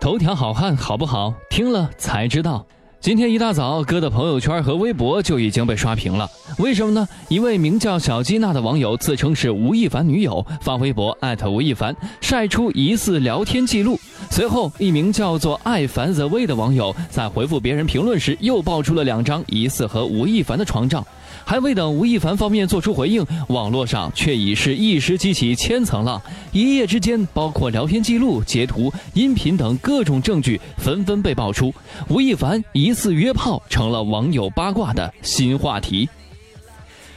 头条好汉好不好？听了才知道。今天一大早，哥的朋友圈和微博就已经被刷屏了。为什么呢？一位名叫小基娜的网友自称是吴亦凡女友，发微博艾特吴亦凡，晒出疑似聊天记录。随后，一名叫做爱凡 the way 的网友在回复别人评论时，又爆出了两张疑似和吴亦凡的床照。还未等吴亦凡方面做出回应，网络上却已是一时激起千层浪。一夜之间，包括聊天记录、截图、音频等各种证据纷纷被爆出，吴亦凡一疑似约炮成了网友八卦的新话题。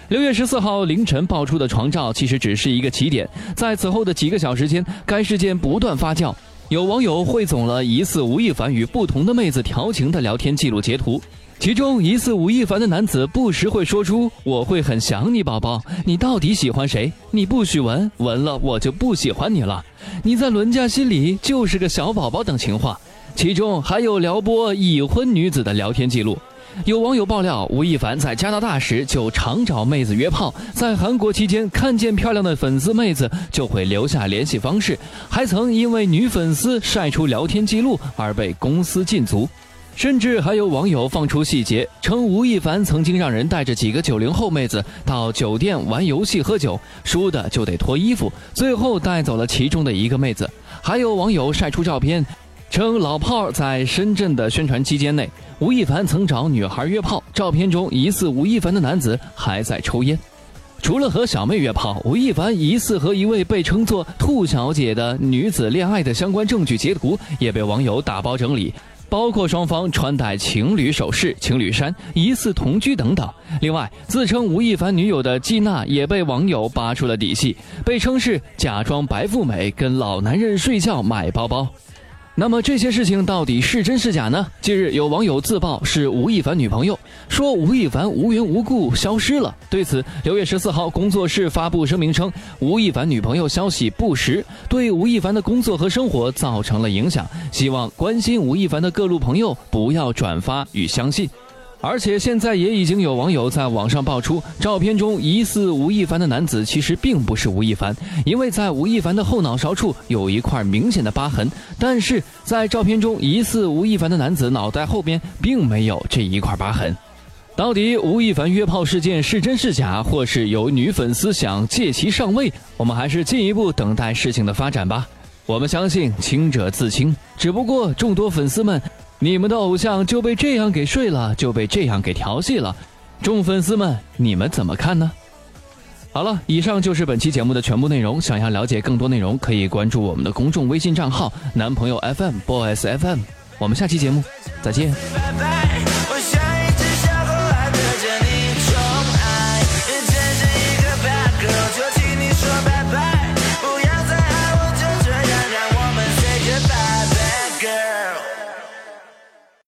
六月十四号凌晨爆出的床照，其实只是一个起点，在此后的几个小时间，该事件不断发酵。有网友汇总了疑似吴亦凡与不同的妹子调情的聊天记录截图。其中疑似吴亦凡的男子不时会说出“我会很想你，宝宝，你到底喜欢谁？你不许闻，闻了我就不喜欢你了。你在伦家心里就是个小宝宝”等情话。其中还有撩拨已婚女子的聊天记录。有网友爆料，吴亦凡在加拿大时就常找妹子约炮，在韩国期间看见漂亮的粉丝妹子就会留下联系方式，还曾因为女粉丝晒出聊天记录而被公司禁足。甚至还有网友放出细节，称吴亦凡曾经让人带着几个九零后妹子到酒店玩游戏喝酒，输的就得脱衣服，最后带走了其中的一个妹子。还有网友晒出照片，称老炮儿在深圳的宣传期间内，吴亦凡曾找女孩约炮，照片中疑似吴亦凡的男子还在抽烟。除了和小妹约炮，吴亦凡疑似和一位被称作“兔小姐”的女子恋爱的相关证据截图也被网友打包整理。包括双方穿戴情侣首饰、情侣衫、疑似同居等等。另外，自称吴亦凡女友的季娜也被网友扒出了底细，被称是假装白富美跟老男人睡觉买包包。那么这些事情到底是真是假呢？近日有网友自曝是吴亦凡女朋友，说吴亦凡无缘无故消失了。对此，六月十四号工作室发布声明称，吴亦凡女朋友消息不实，对吴亦凡的工作和生活造成了影响，希望关心吴亦凡的各路朋友不要转发与相信。而且现在也已经有网友在网上爆出，照片中疑似吴亦凡的男子其实并不是吴亦凡，因为在吴亦凡的后脑勺处有一块明显的疤痕，但是在照片中疑似吴亦凡的男子脑袋后边并没有这一块疤痕。到底吴亦凡约炮事件是真是假，或是有女粉丝想借其上位，我们还是进一步等待事情的发展吧。我们相信清者自清，只不过众多粉丝们。你们的偶像就被这样给睡了，就被这样给调戏了，众粉丝们，你们怎么看呢？好了，以上就是本期节目的全部内容。想要了解更多内容，可以关注我们的公众微信账号“男朋友 FM Boys FM”。我们下期节目再见。